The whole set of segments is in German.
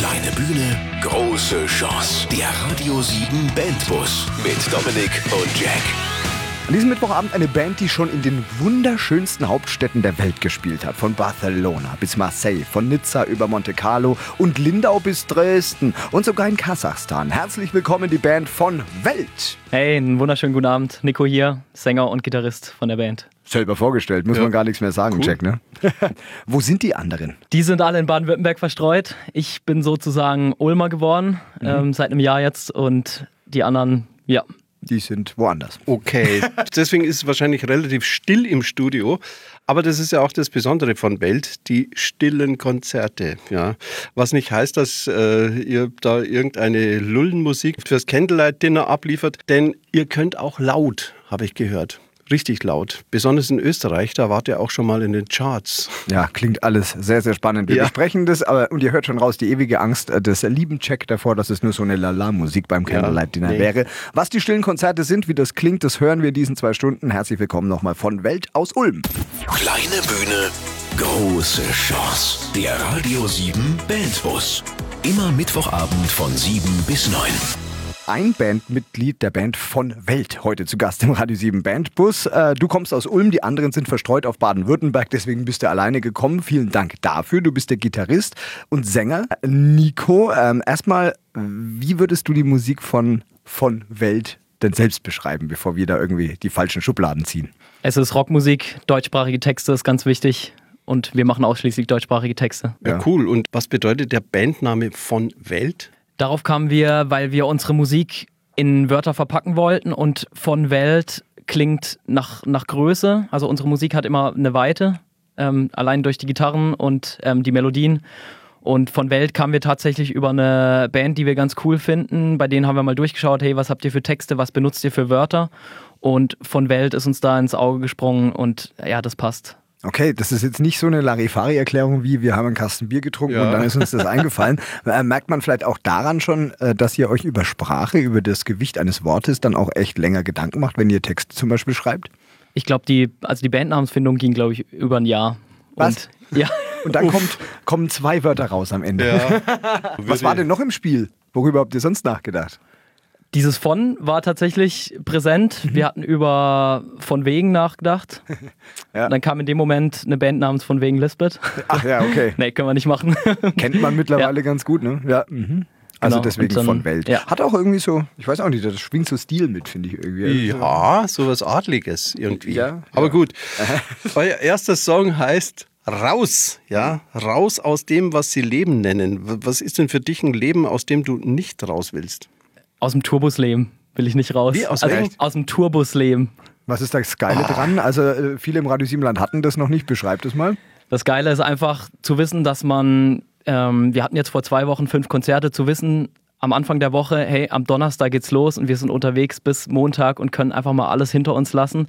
Kleine Bühne, große Chance. Der Radio 7 Bandbus mit Dominik und Jack. An diesem Mittwochabend eine Band, die schon in den wunderschönsten Hauptstädten der Welt gespielt hat. Von Barcelona bis Marseille, von Nizza über Monte Carlo und Lindau bis Dresden und sogar in Kasachstan. Herzlich willkommen, die Band von Welt. Hey, einen wunderschönen guten Abend. Nico hier, Sänger und Gitarrist von der Band. Selber vorgestellt, muss Ja. man gar nichts mehr sagen, Cool. Jack, ne? Wo sind die anderen? Die sind alle in Baden-Württemberg verstreut. Ich bin sozusagen Ulmer geworden, ähm, seit einem Jahr jetzt. Und die anderen, ja, Die sind woanders. Okay, deswegen ist es wahrscheinlich relativ still im Studio. Aber das ist ja auch das Besondere von Welt, die stillen Konzerte. Ja. Was nicht heißt, dass äh, ihr da irgendeine Lullenmusik fürs Candlelight-Dinner abliefert, denn ihr könnt auch laut, habe ich gehört. Richtig laut. Besonders in Österreich, da wart ihr auch schon mal in den Charts. Ja, klingt alles sehr, sehr spannend. Wir Ja. besprechen das, aber und ihr hört schon raus, die ewige Angst äh, des lieben Check davor, dass es nur so eine Lala-Musik beim Candlelight Dinner nee. wäre. Was die stillen Konzerte sind, wie das klingt, das hören wir in diesen zwei Stunden. Herzlich willkommen nochmal von Welt aus Ulm. Kleine Bühne, große Chance. Der Radio 7 Bandbus. Immer Mittwochabend von 7 bis 9. Ein Bandmitglied der Band von Welt heute zu Gast im Radio 7 Bandbus. Äh, du kommst aus Ulm, die anderen sind verstreut auf Baden-Württemberg, deswegen bist du alleine gekommen. Vielen Dank dafür. Du bist der Gitarrist und Sänger. Äh, Nico, ähm, erstmal, wie würdest du die Musik von, von Welt denn selbst beschreiben, bevor wir da irgendwie die falschen Schubladen ziehen? es ist Rockmusik, deutschsprachige Texte ist ganz wichtig. Und wir machen ausschließlich deutschsprachige Texte. Ja, Ja. cool. Und was bedeutet der Bandname von Welt? Darauf kamen wir, weil wir unsere Musik in Wörter verpacken wollten und von Welt klingt nach, nach Größe. Also unsere Musik hat immer eine Weite, ähm, allein durch die Gitarren und ähm, die Melodien. Und von Welt kamen wir tatsächlich über eine Band, die wir ganz cool finden. Bei denen haben wir mal durchgeschaut, hey, was habt ihr für Texte, was benutzt ihr für Wörter? Und von Welt ist uns da ins Auge gesprungen und ja, das passt. Okay, das ist jetzt nicht so eine Larifari-Erklärung wie wir haben einen Kasten Bier getrunken Ja. und dann ist uns das eingefallen. Äh, merkt man vielleicht auch daran schon, äh, dass ihr euch über Sprache, über das Gewicht eines Wortes dann auch echt länger Gedanken macht, wenn ihr Texte zum Beispiel schreibt? Ich glaube, die, also die Bandnamensfindung ging, glaube ich, über ein Jahr. Was? Und, ja. Und dann kommt, kommen zwei Wörter raus am Ende. Was war denn noch im Spiel? Worüber habt ihr sonst nachgedacht? Dieses von war tatsächlich präsent. Mhm. Wir hatten über von wegen nachgedacht. Ja. Dann kam in dem Moment eine Band namens von wegen Lisbeth. Ach ja, okay. nee, können wir nicht machen. Kennt man mittlerweile ganz gut, ne? Ja. Mhm. Also Genau, deswegen dann- von Welt. ja. Hat auch irgendwie so, ich weiß auch nicht, das schwingt so Stil mit, finde ich irgendwie. Ja, sowas Adliges irgendwie. Ja, Aber ja. gut. Euer erster Song heißt Raus, ja, raus aus dem, was sie Leben nennen. Was ist denn für dich ein Leben, aus dem du nicht raus willst? Aus dem Turbusleben will ich nicht raus. Wie, aus also, aus dem Turbusleben. Was ist das Geile dran? Also äh, viele im Radio Siebenland hatten das noch nicht. Beschreibt es mal. Das Geile ist einfach zu wissen, dass man, ähm, wir hatten jetzt vor zwei Wochen fünf Konzerte, zu wissen, am Anfang der Woche, hey, am Donnerstag geht's los und wir sind unterwegs bis Montag und können einfach mal alles hinter uns lassen.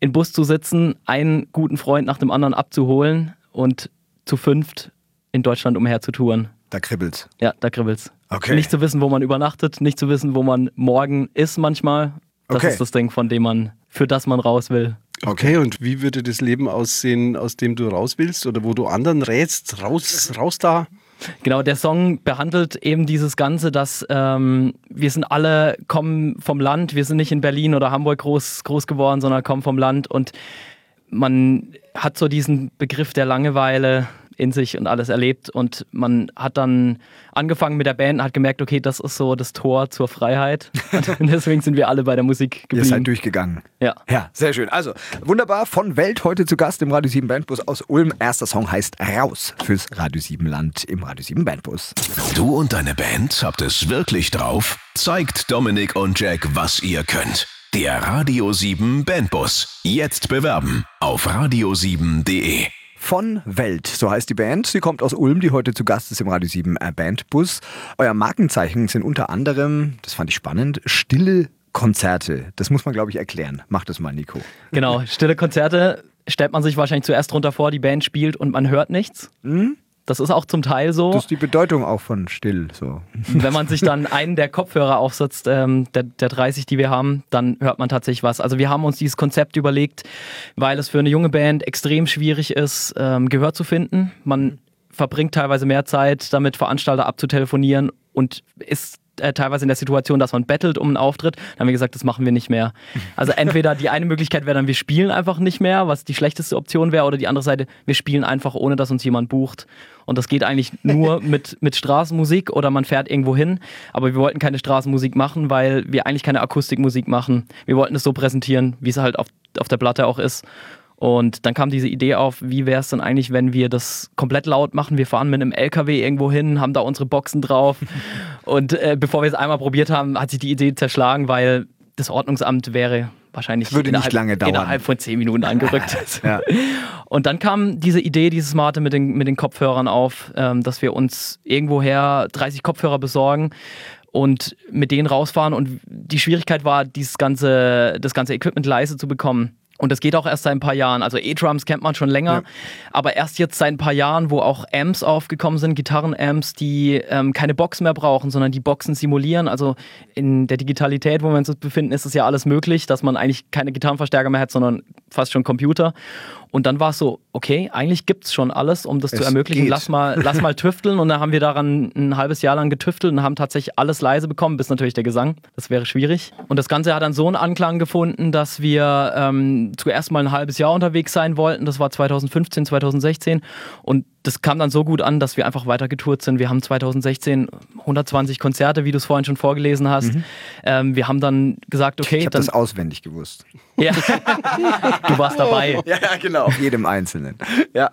In Bus zu sitzen, einen guten Freund nach dem anderen abzuholen und zu fünft in Deutschland umherzutouren. Da kribbelt's. Ja, da kribbelt's. Okay. Nicht zu wissen, wo man übernachtet, nicht zu wissen, wo man morgen ist manchmal. Das Okay. ist das Ding, von dem man, für das man raus will. Okay, und wie würde das Leben aussehen, aus dem du raus willst oder wo du anderen rätst? Raus, raus da? Genau, der Song behandelt eben dieses Ganze, dass ähm, wir sind alle, kommen vom Land, wir sind nicht in Berlin oder Hamburg groß, groß geworden, sondern kommen vom Land und man hat so diesen Begriff der Langeweile in sich und alles erlebt und man hat dann angefangen mit der Band und hat gemerkt, okay, das ist so das Tor zur Freiheit und deswegen sind wir alle bei der Musik Ihr geblieben. seid durchgegangen. Ja. Ja, sehr schön. Also, wunderbar. Von Welt heute zu Gast im Radio 7 Bandbus aus Ulm. Erster Song heißt Raus fürs Radio 7 Land im Radio 7 Bandbus. Du und deine Band habt es wirklich drauf? Zeigt Dominik und Jack, was ihr könnt. Der Radio 7 Bandbus. Jetzt bewerben auf radio7.de. Von Welt, so heißt die Band. Sie kommt aus Ulm, die heute zu Gast ist im Radio 7 äh, Bandbus. Euer Markenzeichen sind unter anderem, das fand ich spannend, stille Konzerte. Das muss man, glaube ich, erklären. Mach das mal, Nico. Genau, stille Konzerte stellt man sich wahrscheinlich zuerst drunter vor, die Band spielt und man hört nichts. Das ist auch zum Teil so. Das ist die Bedeutung auch von still. So. Wenn man sich dann einen der Kopfhörer aufsetzt, ähm, der, der 30, die wir haben, dann hört man tatsächlich was. Also wir haben uns dieses Konzept überlegt, weil es für eine junge Band extrem schwierig ist, ähm, Gehör zu finden. Man verbringt teilweise mehr Zeit damit, Veranstalter abzutelefonieren und ist äh, teilweise in der Situation, dass man bettelt um einen Auftritt. Dann haben wir gesagt, das machen wir nicht mehr. Also entweder die eine Möglichkeit wäre dann, wir spielen einfach nicht mehr, was die schlechteste Option wäre, oder die andere Seite, wir spielen einfach, ohne dass uns jemand bucht. Und das geht eigentlich nur mit, mit Straßenmusik oder man fährt irgendwo hin. Aber wir wollten keine Straßenmusik machen, weil wir eigentlich keine Akustikmusik machen. Wir wollten es so präsentieren, wie es halt auf, auf der Platte auch ist. Und dann kam diese Idee auf, wie wäre es denn eigentlich, wenn wir das komplett laut machen? Wir fahren mit einem LKW irgendwo hin, haben da unsere Boxen drauf. Und äh, bevor wir es einmal probiert haben, hat sich die Idee zerschlagen, weil das Ordnungsamt wäre wahrscheinlich Würde nicht lange dauern. innerhalb von zehn Minuten angerückt. Ja. Und dann kam diese Idee, diese smarte mit den, mit den Kopfhörern auf, ähm, dass wir uns irgendwoher 30 Kopfhörer besorgen und mit denen rausfahren. Und die Schwierigkeit war, dieses ganze, das ganze Equipment leise zu bekommen. Und das geht auch erst seit ein paar Jahren. Also E-Drums kennt man schon länger, Ja. aber erst jetzt seit ein paar Jahren, wo auch Amps aufgekommen sind, Gitarren-Amps, die ähm, keine Box mehr brauchen, sondern die Boxen simulieren. Also in der Digitalität, wo wir uns befinden, ist es ja alles möglich, dass man eigentlich keine Gitarrenverstärker mehr hat, sondern fast schon Computer. Und dann war es so, okay, eigentlich gibt es schon alles, um das zu Es ermöglichen. geht. Lass mal, lass mal tüfteln. Und dann haben wir daran ein halbes Jahr lang getüftelt und haben tatsächlich alles leise bekommen, bis natürlich der Gesang. Das wäre schwierig. Und das Ganze hat dann so einen Anklang gefunden, dass wir ähm, zuerst mal ein halbes Jahr unterwegs sein wollten. Das war 2015, 2016. Und das kam dann so gut an, dass wir einfach weiter getourt sind. Wir haben 2016 120 Konzerte, wie du es vorhin schon vorgelesen hast. Ähm, wir haben dann gesagt, okay, Mhm. Ich habe das auswendig gewusst. ja. du warst dabei. Ja, ja, genau. Auf jedem Einzelnen. Ja.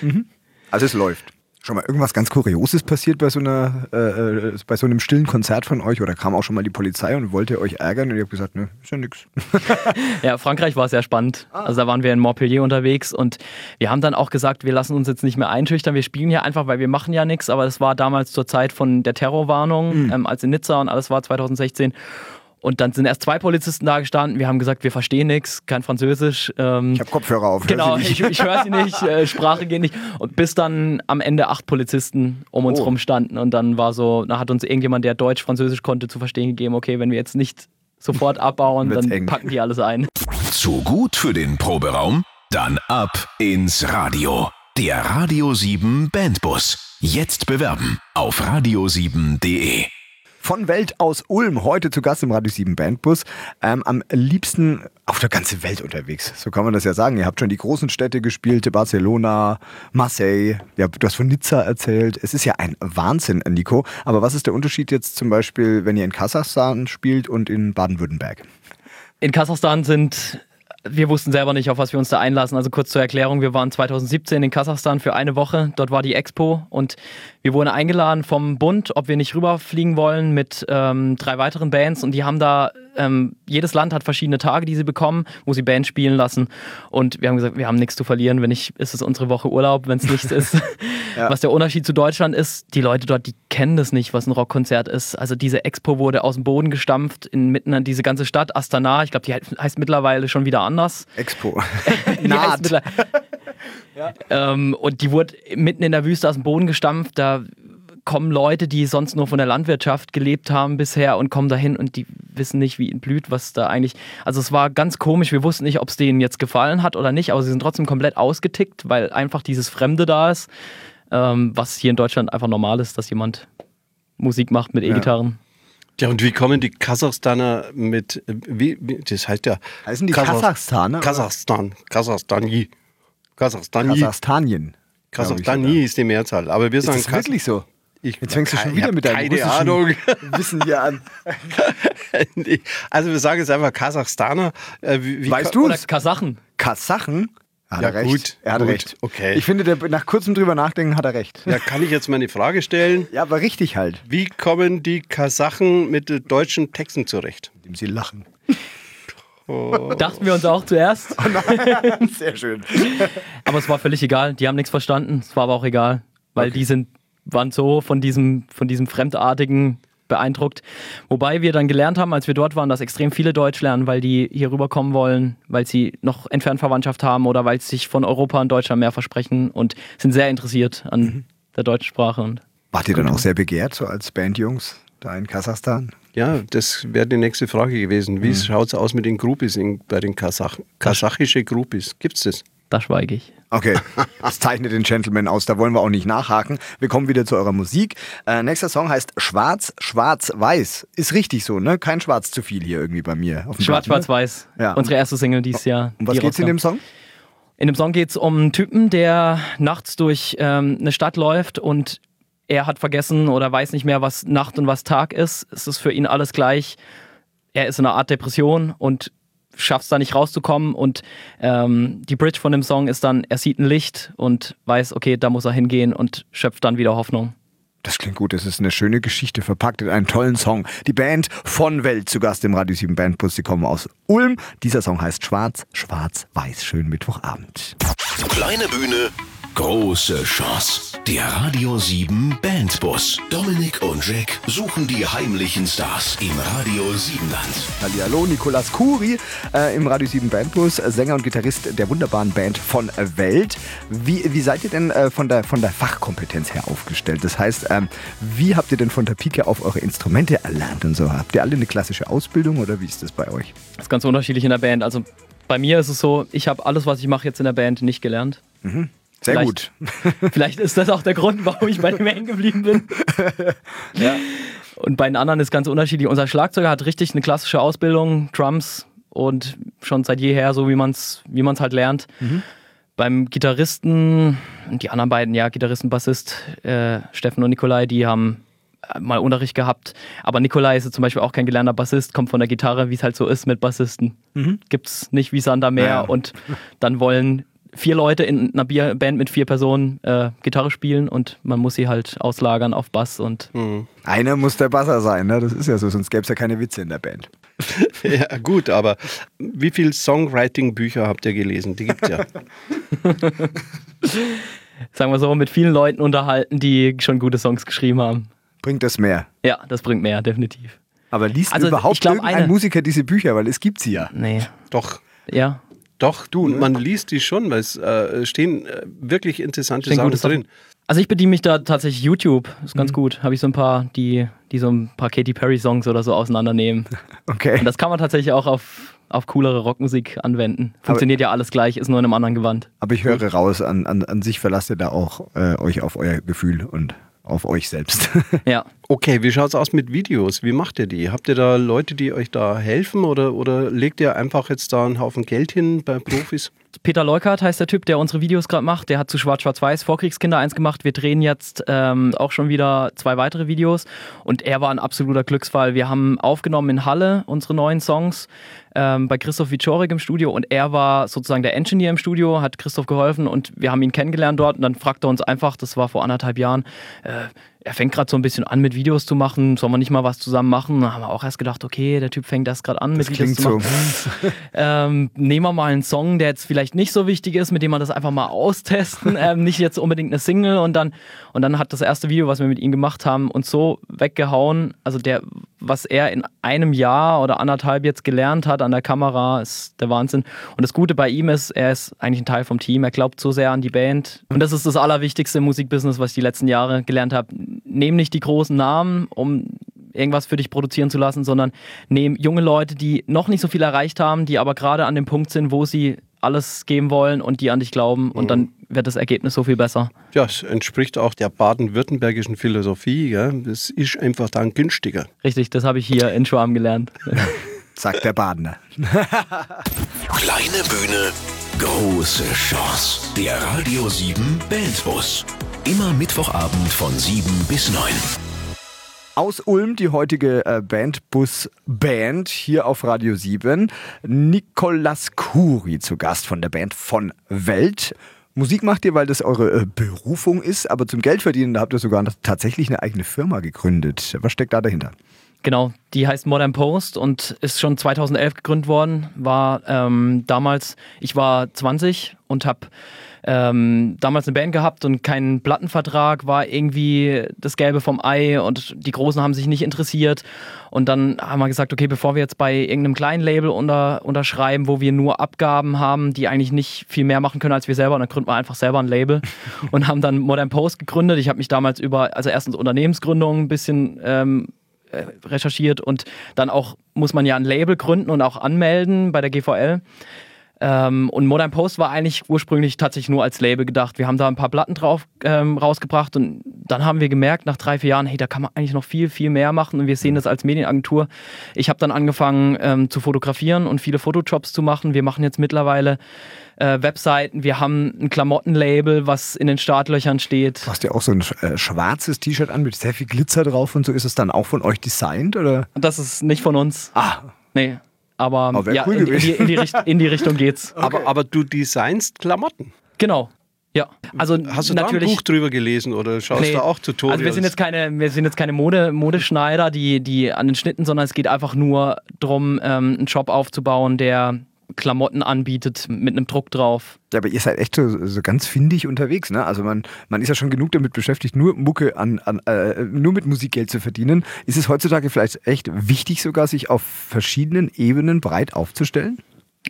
Mhm. Also es läuft. Schon mal irgendwas ganz Kurioses passiert bei so, einer, äh, äh, bei so einem stillen Konzert von euch? Oder kam auch schon mal die Polizei und wollte euch ärgern und ihr habt gesagt, ne, ist ja nix. Ja, Frankreich war sehr spannend. Also da waren wir in Montpellier unterwegs und wir haben dann auch gesagt, wir lassen uns jetzt nicht mehr einschüchtern. Wir spielen hier einfach, weil wir machen ja nichts. Aber das war damals zur Zeit von der Terrorwarnung, ähm, als in Nizza und alles war 2016. Und dann sind erst zwei Polizisten da gestanden. Wir haben gesagt, wir verstehen nichts, kein Französisch. Ähm, Ich habe Kopfhörer auf. hör Genau, sie ich, nicht. ich höre sie nicht, äh, Sprache geht nicht. Und bis dann am Ende acht Polizisten um uns Oh. rum standen. Und dann war so, da hat uns irgendjemand, der Deutsch, Französisch konnte, zu verstehen gegeben, okay, wenn wir jetzt nicht sofort abbauen, dann eng. packen die alles ein. Zu gut für den Proberaum? Dann ab ins Radio. Der Radio 7 Bandbus. Jetzt bewerben auf radio7.de. Von Welt aus Ulm, heute zu Gast im Radio 7 Bandbus. Ähm, am liebsten auf der ganzen Welt unterwegs. So kann man das ja sagen. Ihr habt schon die großen Städte gespielt, Barcelona, Marseille. Ja, du hast von Nizza erzählt. Es ist ja ein Wahnsinn, Nico. Aber was ist der Unterschied jetzt zum Beispiel, wenn ihr in Kasachstan spielt und in Baden-Württemberg? In Kasachstan sind, wir wussten selber nicht, auf was wir uns da einlassen. Also kurz zur Erklärung, wir waren 2017 in Kasachstan für eine Woche. Dort war die Expo und wir wurden eingeladen vom Bund, ob wir nicht rüberfliegen wollen mit ähm, drei weiteren Bands. Und die haben da, ähm, jedes Land hat verschiedene Tage, die sie bekommen, wo sie Bands spielen lassen. Und wir haben gesagt, wir haben nichts zu verlieren. Wenn nicht, ist es unsere Woche Urlaub. Wenn es nichts ist, was der Unterschied zu Deutschland ist, die Leute dort, die kennen das nicht, was ein Rockkonzert ist. Also diese Expo wurde aus dem Boden gestampft, inmitten an diese ganze Stadt, Astana. Ich glaube, die heißt- mittlerweile schon wieder anders. Expo. Naht. Ähm, und die wurde mitten in der Wüste aus dem Boden gestampft. Da kommen Leute, die sonst nur von der Landwirtschaft gelebt haben bisher und kommen dahin und die wissen nicht, wie ihnen blüht, was da eigentlich. Also es war ganz komisch. Wir wussten nicht, ob es denen jetzt gefallen hat oder nicht, aber sie sind trotzdem komplett ausgetickt, weil einfach dieses Fremde da ist, ähm, was hier in Deutschland einfach normal ist, dass jemand Musik macht mit E-Gitarren. Ja, und wie kommen die Kasachstaner mit, äh, wie, wie das heißt ja. Heißen die Kasach- Kasachstaner? Kasachstan, Kasachstani. Kasachstani. Kasachstanien. glaub ich Kasachstani ist die Mehrzahl. Aber wir sogar. sagen Ist wirklich so? Ich, Jetzt fängst du schon wieder mit deinem Keine russischen Ahnung. Wissen hier an. Also wir sagen jetzt einfach Kasachstaner. Äh, wie, wie Weißt du Oder es? Kasachen. Kasachen? Hat Ja, er recht. gut, Er hat gut, recht. okay. Ich finde, der, nach kurzem drüber nachdenken hat er recht. Ja, kann ich jetzt mal eine Frage stellen? Ja, aber richtig halt. Wie kommen die Kasachen mit deutschen Texten zurecht? Indem sie lachen. Dachten wir uns auch zuerst. Sehr schön. Aber es war völlig egal. Die haben nichts verstanden. Es war aber auch egal, weil die sind, waren so von diesem, von diesem Fremdartigen beeindruckt. Wobei wir dann gelernt haben, als wir dort waren, dass extrem viele Deutsch lernen, weil die hier rüberkommen wollen, weil sie noch entfernt Verwandtschaft haben oder weil sie sich von Europa und Deutschland mehr versprechen und sind sehr interessiert an der deutschen Sprache. Und Wart ihr dann auch sehr begehrt, so als Bandjungs da in Kasachstan? Ja, das wäre die nächste Frage gewesen. Wie schaut es aus mit den Groupies in, bei den Kasachen? Kasachische Groupies, gibt es das? da schweige ich. Okay, das zeichnet den Gentleman aus, da wollen wir auch nicht nachhaken. Wir kommen wieder zu eurer Musik. Äh, nächster Song heißt Schwarz, Schwarz, Weiß. Ist richtig so, ne? Kein Schwarz zu viel hier irgendwie bei mir. Auf dem Schwarz, Blatt, Schwarz, Weiß. Ja. Unsere erste Single dieses Jahr. Um was die geht's in rauskam. dem Song? In dem Song geht es um einen Typen, der nachts durch ähm, eine Stadt läuft und er hat vergessen oder weiß nicht mehr, was Nacht und was Tag ist. Es ist für ihn alles gleich. Er ist in einer Art Depression und schafft es da nicht rauszukommen. Und ähm, die Bridge von dem Song ist dann, er sieht ein Licht und weiß, okay, da muss er hingehen und schöpft dann wieder Hoffnung. Das klingt gut, das ist eine schöne Geschichte, verpackt in einen tollen Song. Die Band von Welt zu Gast im Radio 7 Bandbus, sie kommen aus Ulm. Dieser Song heißt Schwarz, Schwarz, Weiß. Schönen Mittwochabend. Kleine Bühne, große Chance. Der Radio 7 Bandbus. Dominik und Jack suchen die heimlichen Stars im Radio 7-Land. Hallihallo, Nikolas Kuri äh, im Radio 7 Bandbus, Sänger und Gitarrist der wunderbaren Band von Welt. Wie, wie seid ihr denn äh, von, der, von der Fachkompetenz her aufgestellt? Das heißt, ähm, wie habt ihr denn von der Pike auf eure Instrumente erlernt und so? Habt ihr alle eine klassische Ausbildung oder wie ist das bei euch? Das ist ganz unterschiedlich in der Band. Also bei mir ist es so, ich habe alles, was ich mache jetzt in der Band, nicht gelernt. Sehr Vielleicht- gut. Vielleicht ist das auch der Grund, warum ich bei dem hängen geblieben bin. Und bei den anderen ist ganz unterschiedlich. Unser Schlagzeuger hat richtig eine klassische Ausbildung, Drums und schon seit jeher so, wie man es wie man's halt lernt. Beim Gitarristen, die anderen beiden, ja, Gitarristen, Bassist, äh, Steffen und Nikolai, die haben äh, mal Unterricht gehabt. Aber Nikolai ist zum Beispiel auch kein gelernter Bassist, kommt von der Gitarre, wie es halt so ist mit Bassisten. Gibt's nicht wie Sander mehr. Ja. Und dann wollen vier Leute in einer Bier- Band mit vier Personen äh, Gitarre spielen und man muss sie halt auslagern auf Bass und Einer muss der Basser sein, ne? das ist ja so, sonst gäbe es ja keine Witze in der Band. Ja, gut, aber wie viele Songwriting-Bücher habt ihr gelesen? Die gibt's ja. sagen wir so, mit vielen Leuten unterhalten, die schon gute Songs geschrieben haben. Bringt das mehr? Ja, das bringt mehr, definitiv. Aber liest Also, überhaupt ich glaub, irgendein eine- Musiker diese Bücher? Weil es gibt sie ja. Nee. Doch, Ja. Doch, du, man liest die schon, weil es äh, stehen äh, wirklich interessante Stehen Sachen drin. Also ich bediene mich da tatsächlich YouTube, ist ganz gut. Habe ich so ein paar, die, die so ein paar Katy Perry Songs oder so auseinandernehmen. Okay. Und das kann man tatsächlich auch auf, auf coolere Rockmusik anwenden. Funktioniert ja alles gleich, ist nur in einem anderen Gewand. Aber ich höre raus, an, an, an sich verlasst ihr da auch äh, euch auf euer Gefühl und auf euch selbst. Ja. Okay, wie schaut's aus mit Videos? Wie macht ihr die? Habt ihr da Leute, die euch da helfen oder, oder legt ihr einfach jetzt da einen Haufen Geld hin bei Profis? Peter Leukert heißt der Typ, der unsere Videos gerade macht. Der hat zu Schwarz-Schwarz-Weiß Vorkriegskinder eins gemacht. Wir drehen jetzt ähm, auch schon wieder zwei weitere Videos. Und er war ein absoluter Glücksfall. Wir haben aufgenommen in Halle unsere neuen Songs ähm, bei Christoph Wiczorek im Studio. Und er war sozusagen der Engineer im Studio, hat Christoph geholfen. Und wir haben ihn kennengelernt dort. Und dann fragte er uns einfach, das war vor anderthalb Jahren, äh, er fängt gerade so ein bisschen an mit Videos zu machen. Sollen wir nicht mal was zusammen machen? Da haben wir auch erst gedacht, okay, der Typ fängt das gerade an mit Das Videos klingt zu so. machen ähm, nehmen wir mal einen Song, der jetzt vielleicht nicht so wichtig ist, mit dem wir das einfach mal austesten, ähm, nicht jetzt unbedingt eine Single und dann und dann hat das erste Video, was wir mit ihm gemacht haben, uns so weggehauen. Also der, was er in einem Jahr oder anderthalb jetzt gelernt hat an der Kamera, ist der Wahnsinn. Und das Gute bei ihm ist, er ist eigentlich ein Teil vom Team. Er glaubt so sehr an die Band und das ist das Allerwichtigste im Musikbusiness, was ich die letzten Jahre gelernt habe. Nehm nicht die großen Namen, um irgendwas für dich produzieren zu lassen, sondern nehmen junge Leute, die noch nicht so viel erreicht haben, die aber gerade an dem Punkt sind, wo sie alles geben wollen und die an dich glauben und dann wird das Ergebnis so viel besser. Ja, es entspricht auch der baden-württembergischen Philosophie. Gell? Das ist einfach dann günstiger. Richtig, das habe ich hier in Schwarm gelernt. Sagt der Badener. Kleine Bühne, große Chance. Der Radio 7 Bandbus. Immer Mittwochabend von 7 bis 9. Aus Ulm die heutige äh, Bandbus Band hier auf Radio 7. Nikolas Kuri zu Gast von der Band von Welt. Musik macht ihr, weil das eure äh, Berufung ist, aber zum Geldverdienen, habt ihr sogar tatsächlich eine eigene Firma gegründet. Was steckt da dahinter? Genau, die heißt Modern Post und ist schon 2011 gegründet worden. War ähm, damals, ich war 20 und habe ähm, damals eine Band gehabt und keinen Plattenvertrag, war irgendwie das Gelbe vom Ei und die Großen haben sich nicht interessiert. Und dann haben wir gesagt, okay, bevor wir jetzt bei irgendeinem kleinen Label unter, unterschreiben, wo wir nur Abgaben haben, die eigentlich nicht viel mehr machen können als wir selber, dann gründen wir einfach selber ein Label und haben dann Modern Post gegründet. Ich habe mich damals über, also erstens Unternehmensgründung ein bisschen ähm, äh, recherchiert und dann auch muss man ja ein Label gründen und auch anmelden bei der GVL. Ähm, und Modern Post war eigentlich ursprünglich tatsächlich nur als Label gedacht. Wir haben da ein paar Platten drauf ähm, rausgebracht und dann haben wir gemerkt, nach drei, vier Jahren, hey, da kann man eigentlich noch viel, viel mehr machen und wir sehen das als Medienagentur. Ich habe dann angefangen ähm, zu fotografieren und viele Fotojobs zu machen. Wir machen jetzt mittlerweile äh, Webseiten, wir haben ein Klamottenlabel, was in den Startlöchern steht. Du hast ja auch so ein äh, schwarzes T-Shirt an mit sehr viel Glitzer drauf und so. Ist es dann auch von euch designt oder? Das ist nicht von uns. Ah, Nee. Aber Aber ja, cool in, in, die, in, die Richt in die Richtung geht's. Aber, aber du designst Klamotten. Genau. Ja. Also Hast du da ein natürlich. Buch drüber gelesen oder schaust Nee. du auch Tutorials? Also wir sind jetzt keine, wir sind jetzt keine Mode, Modeschneider, die, die an den Schnitten, sondern es geht einfach nur darum, ähm, einen Shop aufzubauen, der Klamotten anbietet mit einem Druck drauf. Ja, aber ihr seid echt so, so ganz findig unterwegs, ne? Also man, man ist ja schon genug damit beschäftigt, nur Mucke an, an äh, nur mit Musik Geld zu verdienen. Ist es heutzutage vielleicht echt wichtig, sogar sich auf verschiedenen Ebenen breit aufzustellen?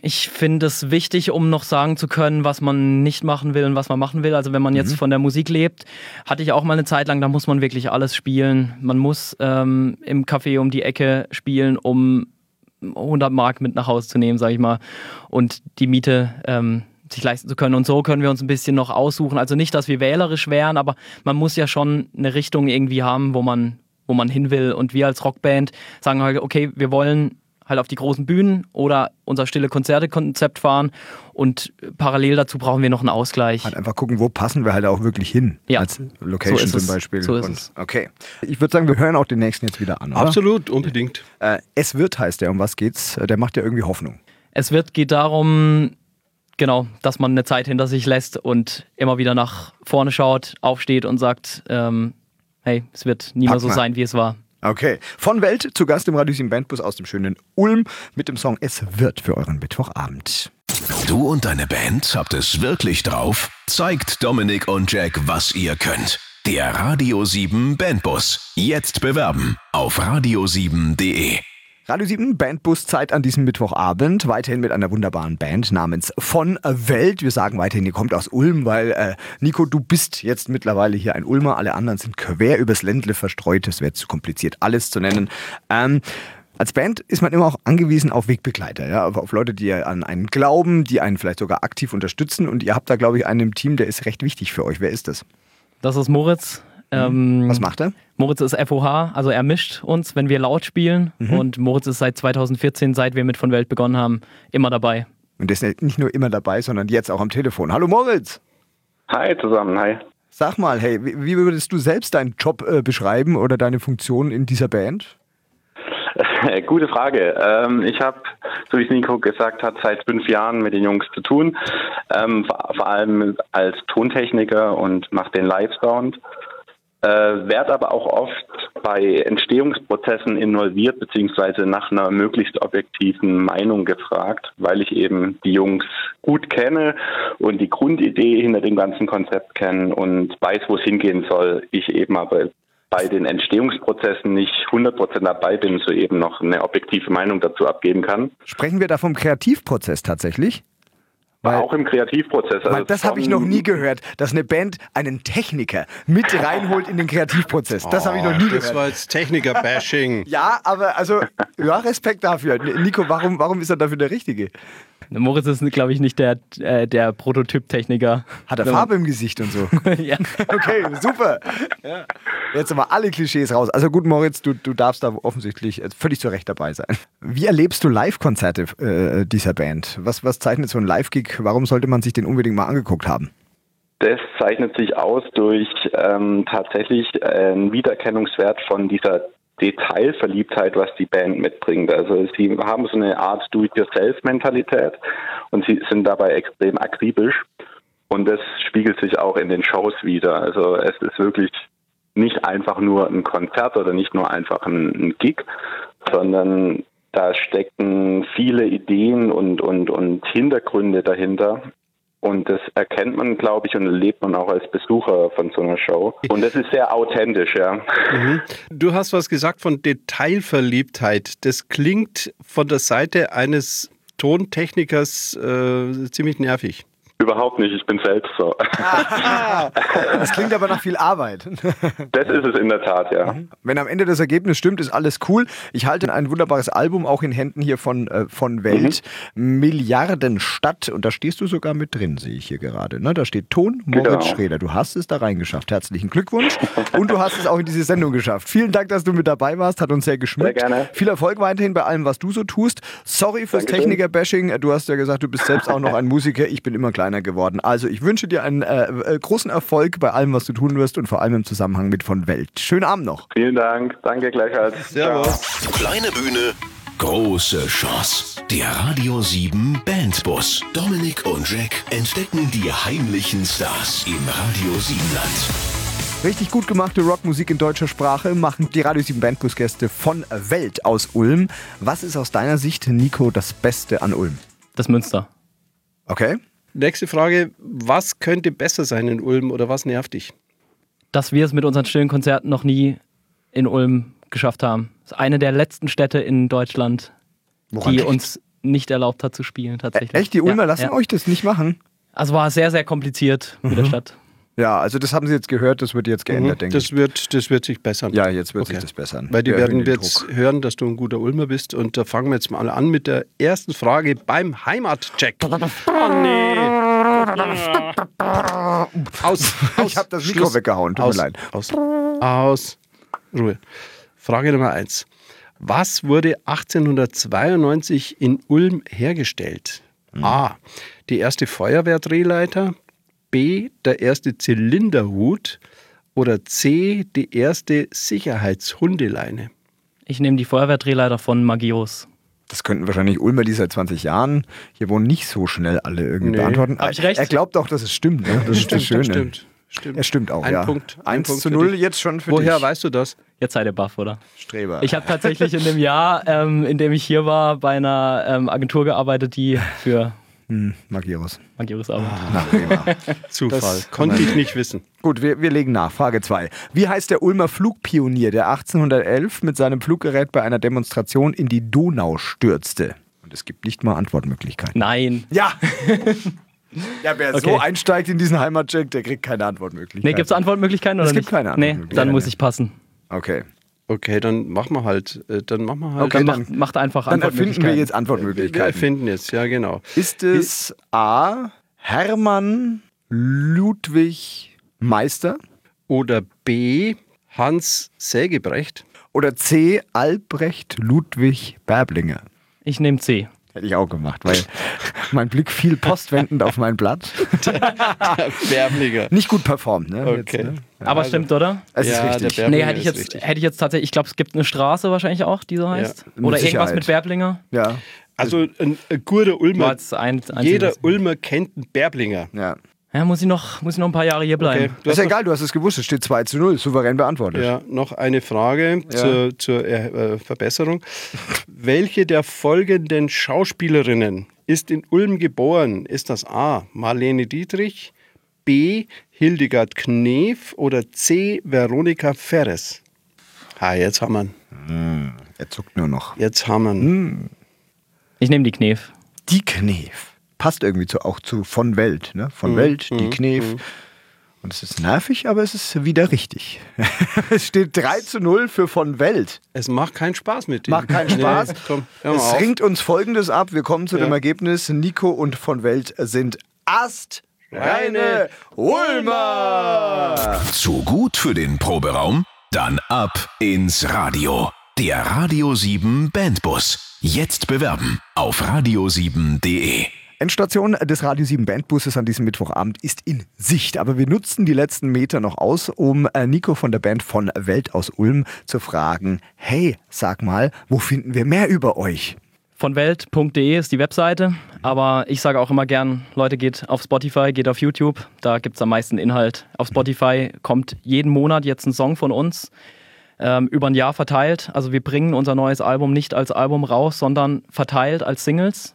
Ich finde es wichtig, um noch sagen zu können, was man nicht machen will und was man machen will. Also wenn man jetzt von der Musik lebt, hatte ich auch mal eine Zeit lang, da muss man wirklich alles spielen. Man muss ähm, im Café um die Ecke spielen, um 100 Mark mit nach Hause zu nehmen, sage ich mal, und die Miete ähm, sich leisten zu können. Und so können wir uns ein bisschen noch aussuchen. Also nicht, dass wir wählerisch wären, aber man muss ja schon eine Richtung irgendwie haben, wo man, wo man hin will. Und wir als Rockband sagen halt, okay, wir wollen halt auf die großen Bühnen oder unser stille Konzerte-Konzept fahren und parallel dazu brauchen wir noch einen Ausgleich. Halt einfach gucken, wo passen wir halt auch wirklich hin. Ja. Als Location So ist zum es. Beispiel. So ist Und- es. Okay. Ich würde sagen, wir hören auch den nächsten jetzt wieder an. Oder? Absolut, unbedingt. Äh, es wird heißt der. Um was geht's? Äh, Der macht ja irgendwie Hoffnung. Es wird, geht darum, genau, dass man eine Zeit hinter sich lässt und immer wieder nach vorne schaut, aufsteht und sagt, ähm, hey, es wird nie Pack mehr so mal. sein, wie es war. Okay. Von Welt zu Gast im 7 Bandbus aus dem schönen Ulm mit dem Song Es wird für euren Mittwochabend. Du und deine Band habt es wirklich drauf? Zeigt Dominik und Jack, was ihr könnt. Der Radio 7 Bandbus. Jetzt bewerben auf radio7.de. Radio 7 Bandbus Zeit an diesem Mittwochabend. Weiterhin mit einer wunderbaren Band namens Von Welt. Wir sagen weiterhin, ihr kommt aus Ulm, weil äh, Nico, du bist jetzt mittlerweile hier ein Ulmer. Alle anderen sind quer übers Ländle verstreut. Es wäre zu kompliziert, alles zu nennen. Ähm, als Band ist man immer auch angewiesen auf Wegbegleiter, ja, auf auf Leute, die an einen glauben, die einen vielleicht sogar aktiv unterstützen. Und ihr habt da, glaube ich, einen im Team, der ist recht wichtig für euch. Wer ist das? Das ist Moritz. Ähm, Was macht er? Moritz ist FOH, also er mischt uns, wenn wir laut spielen. Und Moritz ist seit 2014, seit wir mit von Welt begonnen haben, immer dabei. Und der ist nicht nur immer dabei, sondern jetzt auch am Telefon. Hallo Moritz! Hi zusammen, hi. Sag mal, hey, wie, wie würdest du selbst deinen Job äh, beschreiben oder deine Funktion in dieser Band? Gute Frage. Ähm, ich habe, so wie es Nico gesagt hat, seit fünf Jahren mit den Jungs zu tun. Ähm, vor, vor allem als Tontechniker und mache den Live-Sound. Äh, werd aber auch oft bei Entstehungsprozessen involviert, beziehungsweise nach einer möglichst objektiven Meinung gefragt, weil ich eben die Jungs gut kenne und die Grundidee hinter dem ganzen Konzept kenne und weiß, wo es hingehen soll. Ich eben aber bei den Entstehungsprozessen nicht 100% dabei bin, so eben noch eine objektive Meinung dazu abgeben kann. Sprechen wir da vom Kreativprozess tatsächlich? Weil, auch im Kreativprozess. weil also das habe ich noch nie gehört, dass eine Band einen Techniker mit reinholt in den Kreativprozess. Das habe ich noch nie Das gehört. war jetzt Techniker-Bashing. Ja, aber also, ja, Respekt dafür. Nico, warum, warum ist er dafür der Richtige? Moritz ist, glaube ich, nicht der, äh, der Prototyp-Techniker. Hat er Farbe im Gesicht und so? ja. Okay, super. Ja. Jetzt aber alle Klischees raus. Also gut, Moritz, du, du darfst da offensichtlich äh, völlig zu Recht dabei sein. Wie erlebst du Live-Konzerte äh, dieser Band? Was, was zeichnet so ein Live-Gig? Warum sollte man sich den unbedingt mal angeguckt haben? Das zeichnet sich aus durch ähm, tatsächlich einen Wiedererkennungswert von dieser Detailverliebtheit, was die Band mitbringt. Also sie haben so eine Art Do-it-yourself-Mentalität und sie sind dabei extrem akribisch und das spiegelt sich auch in den Shows wieder. Also es ist wirklich nicht einfach nur ein Konzert oder nicht nur einfach ein, ein Gig, sondern da stecken viele Ideen und, und, und Hintergründe dahinter. Und das erkennt man, glaube ich, und erlebt man auch als Besucher von so einer Show. Und das ist sehr authentisch, ja. Du hast was gesagt von Detailverliebtheit. Das klingt von der Seite eines Tontechnikers äh, ziemlich nervig. Überhaupt nicht, ich bin selbst so. Das klingt aber nach viel Arbeit. Das ist es in der Tat, ja. Wenn am Ende das Ergebnis stimmt, ist alles cool. Ich halte ein wunderbares Album auch in Händen hier von, äh, von Welt. Milliardenstadt. Und da stehst du sogar mit drin, sehe ich hier gerade. Ne? Da steht Ton Moritz Genau. Schreder. Du hast es da reingeschafft. Herzlichen Glückwunsch. Und du hast es auch in diese Sendung geschafft. Vielen Dank, dass du mit dabei warst. Hat uns sehr geschmückt. Sehr gerne. Viel Erfolg weiterhin bei allem, was du so tust. Sorry fürs. Techniker-Bashing. Du hast ja gesagt, du bist selbst auch noch ein Musiker. Ich bin immer kleiner geworden. Also ich wünsche dir einen äh, äh, großen Erfolg bei allem, was du tun wirst und vor allem im Zusammenhang mit von Welt. Schönen Abend noch. Vielen Dank. Danke gleichfalls. Servus. Kleine Bühne, große Chance. Der Radio 7 Bandbus. Dominik und Jack entdecken die heimlichen Stars im Radio 7 Land. Richtig gut gemachte Rockmusik in deutscher Sprache machen die Radio 7 Bandbus-Gäste von Welt aus Ulm. Was ist aus deiner Sicht, Nico, das Beste an Ulm? Das Münster. Okay? Nächste Frage: Was könnte besser sein in Ulm oder was nervt dich? Dass wir es mit unseren stillen Konzerten noch nie in Ulm geschafft haben. Das ist eine der letzten Städte in Deutschland, Woran die liegt's? uns nicht erlaubt hat zu spielen, tatsächlich. Echt? Die Ulmer ja, lassen ja. euch das nicht machen? Also war sehr, sehr kompliziert mit Mhm. der Stadt. Ja, also das haben sie jetzt gehört, das wird jetzt geändert, denke ich. Mhm. das, wird, das wird sich bessern. Ja, jetzt wird Okay. sich das bessern. Weil die Wir werden den jetzt Druck. hören, dass du ein guter Ulmer bist. Und da fangen wir jetzt mal an mit der ersten Frage beim Heimatcheck. Oh nee. Aus. aus Ich hab das Mikro Schluss. weggehauen, tut mir aus, leid. Aus. Aus. Ruhe. Frage Nummer eins. Was wurde 1892 in Ulm hergestellt? Hm. A. Die erste Feuerwehrdrehleiter. B. Der erste Zylinderhut. Oder C. Die erste Sicherheitshundeleine. Ich nehme die Feuerwehrdrehleiter von Magios. Das könnten wahrscheinlich Ulmer, die seit 20 Jahren hier wohnen, nicht so schnell alle irgendwie Nee. beantworten. Hab ich recht? Er glaubt auch, dass es stimmt. Ne? Das ist das Schöne. Stimmt. Stimmt. Er stimmt auch, Ein ja. Punkt. ein 1 Punkt zu für 0 dich. jetzt schon für Woher dich. weißt du das? Jetzt seid ihr baff, oder? Streber. Ich habe tatsächlich in dem Jahr, ähm, in dem ich hier war, bei einer ähm, Agentur gearbeitet, die für hm, Magirus. Arbeitet. Na, prima. Zufall. Das Konnte ich nicht wissen. Gut, wir, wir legen nach. Frage 2. Wie heißt der Ulmer Flugpionier, der 1811 mit seinem Fluggerät bei einer Demonstration in die Donau stürzte? Und es gibt nicht mal Antwortmöglichkeiten. Nein. Ja! ja, wer so Okay. einsteigt in diesen Heimatcheck, der kriegt keine Antwortmöglichkeiten. Nee, gibt es Antwortmöglichkeiten oder Es gibt nicht? keine Nee, Antwortmöglichkeiten. dann Nee, muss nee. ich passen. Okay. Okay, dann machen wir halt. äh, Dann machen wir halt. Okay, Dann dann- macht, macht einfach Dann erfinden wir Antwortmöglichkeiten. jetzt wir Antwortmöglichkeiten. erfinden jetzt, ja genau. Ist es A. Hermann Ludwig Meister Oder B. Hans Sägebrecht. oder C. Albrecht Ludwig Berblinger? Ich nehme C. Hätte ich auch gemacht, weil mein Blick fiel postwendend auf mein Blatt. Bärblinger. Nicht gut performt, ne? Okay. Jetzt, ne? Aber stimmt, oder? Es ist Ja, der richtig. Bärblinger Nee, hätte ich ist jetzt, richtig. hätte ich jetzt tatsächlich, ich glaube, es gibt eine Straße wahrscheinlich auch, die so heißt. mit Oder Sicherheit. irgendwas mit Berblinger. Ja, Also ein, ein guter Ulmer. ein, einziges- Jeder Ulmer kennt einen Bärblinger. ja. Ja, muss ich, noch, muss ich noch ein paar Jahre hier bleiben. Okay. Du ist ja egal, du hast es gewusst, es steht 2 zu 0, souverän beantwortet. noch, ja, noch eine Frage zur, zur äh, Verbesserung. Welche der folgenden Schauspielerinnen ist in Ulm geboren? Ist das A. Marlene Dietrich, B. Hildegard Knef oder C. Veronika Ferres? Ah, jetzt haben wir ihn. Er zuckt nur noch. Jetzt haben wir ihn. Ich nehme die Knef. Die Knef. Passt irgendwie zu, auch zu von Welt, ne? Von Welt, die Knef. Und es ist nervig, aber es ist wieder richtig. es steht 3 zu 0 für von Welt. Es macht keinen Spaß mit dir. Macht keinen Spaß. Nee, komm, es auf. ringt uns folgendes ab. Wir kommen zu Ja. dem Ergebnis. Nico und von Welt sind Ast. Reine Ulmer! Zu gut für den Proberaum? Dann ab ins Radio. Der Radio 7 Bandbus. Jetzt bewerben auf radio7.de. Endstation des Radio 7 Bandbusses an diesem Mittwochabend ist in Sicht. Aber wir nutzen die letzten Meter noch aus, um äh, Nico von der Band von Welt aus Ulm zu fragen: Hey, sag mal, wo finden wir mehr über euch? Von welt.de ist die Webseite, aber ich sage auch immer gern, Leute, geht auf Spotify, geht auf YouTube, da gibt es am meisten Inhalt. Auf Spotify kommt jeden Monat jetzt ein Song von uns, ähm, über ein Jahr verteilt. Also wir bringen unser neues Album nicht als Album raus, sondern verteilt als Singles.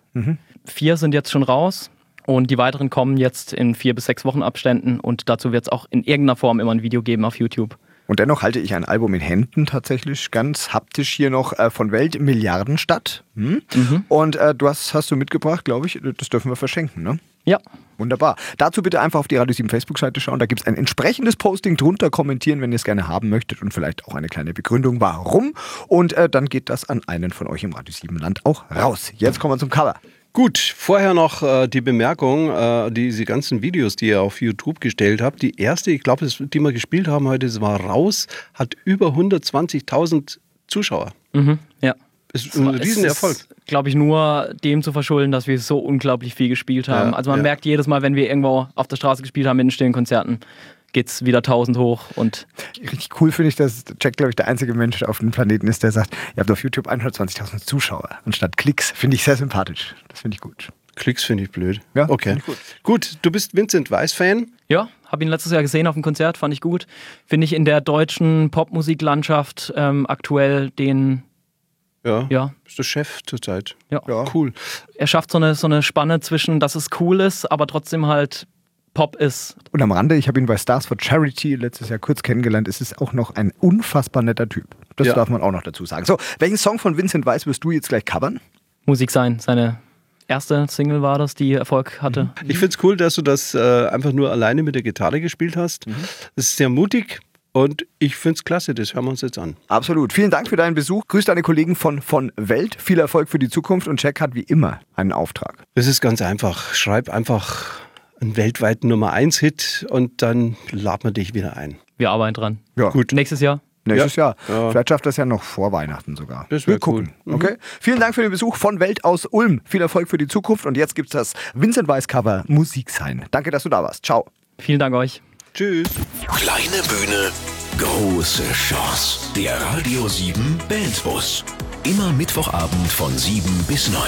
Vier sind jetzt schon raus und die weiteren kommen jetzt in vier bis sechs Wochen Abständen und dazu wird es auch in irgendeiner Form immer ein Video geben auf YouTube. Und dennoch halte ich ein Album in Händen tatsächlich ganz haptisch hier noch äh, von Welt Milliardenstadt. Hm? Und äh, du hast, hast du mitgebracht, glaube ich, das dürfen wir verschenken, ne? Ja, Wunderbar. Dazu bitte einfach auf die Radio 7 Facebook-Seite schauen. Da gibt es ein entsprechendes Posting drunter. Kommentieren, wenn ihr es gerne haben möchtet und vielleicht auch eine kleine Begründung, warum. Und äh, dann geht das an einen von euch im Radio 7 Land auch raus. Jetzt kommen wir zum Cover. Gut, vorher noch äh, die Bemerkung, äh, diese ganzen Videos, die ihr auf YouTube gestellt habt. Die erste, ich glaube, die wir gespielt haben heute, das war raus, hat über 120.000 Zuschauer. mhm, ja. Ist ein Riesenerfolg. glaube ich, nur dem zu verschulden, dass wir so unglaublich viel gespielt haben. Ja, also man ja. merkt jedes Mal, wenn wir irgendwo auf der Straße gespielt haben, in den stillen Konzerten, geht's wieder tausend hoch und Richtig cool finde ich, dass Jack, glaube ich, der einzige Mensch auf dem Planeten ist, der sagt, ihr habt auf YouTube 120.000 Zuschauer anstatt Klicks. Finde ich sehr sympathisch. Das finde ich gut. Klicks finde ich blöd. Ja, okay. gut. gut, du bist Vincent Weiss-Fan. Ja, habe ihn letztes Jahr gesehen auf dem Konzert, fand ich gut. Finde ich in der deutschen Popmusiklandschaft ähm, aktuell den, Ja. ja, Bist du Chef zurzeit. ja. Ja. Cool. Er schafft so eine, so eine Spanne zwischen, dass es cool ist, aber trotzdem halt Pop ist. Und am Rande, ich habe ihn bei Stars for Charity letztes Jahr kurz kennengelernt, es ist auch noch ein unfassbar netter Typ. Das Ja. darf man auch noch dazu sagen. So, welchen Song von Vincent Weiss wirst du jetzt gleich covern? Musik sein. Seine erste Single war das, die Erfolg hatte. Ich finde es cool, dass du das äh, einfach nur alleine mit der Gitarre gespielt hast. Das ist sehr mutig und ich finde es klasse. Das hören wir uns jetzt an. Absolut. Vielen Dank für deinen Besuch. Grüß deine Kollegen von von Welt. Viel Erfolg für die Zukunft und Jack hat wie immer einen Auftrag. Das ist ganz einfach. Schreib einfach einen weltweiten Nummer 1 Hit und dann laden wir dich wieder ein. Wir arbeiten dran. Ja. Gut. Nächstes Jahr. Nächstes Ja. Jahr. Ja. Vielleicht schafft das ja noch vor Weihnachten sogar. Das wär Wir gucken. cool. Mhm. Okay. Vielen Dank für den Besuch von Welt aus Ulm. Viel Erfolg für die Zukunft. Und jetzt gibt es das Vincent Weiss Cover Musik sein. Danke, dass du da warst. Ciao. Vielen Dank euch. Tschüss. Kleine Bühne, große Chance. Der Radio 7 Bandbus. Immer Mittwochabend von 7 bis 9.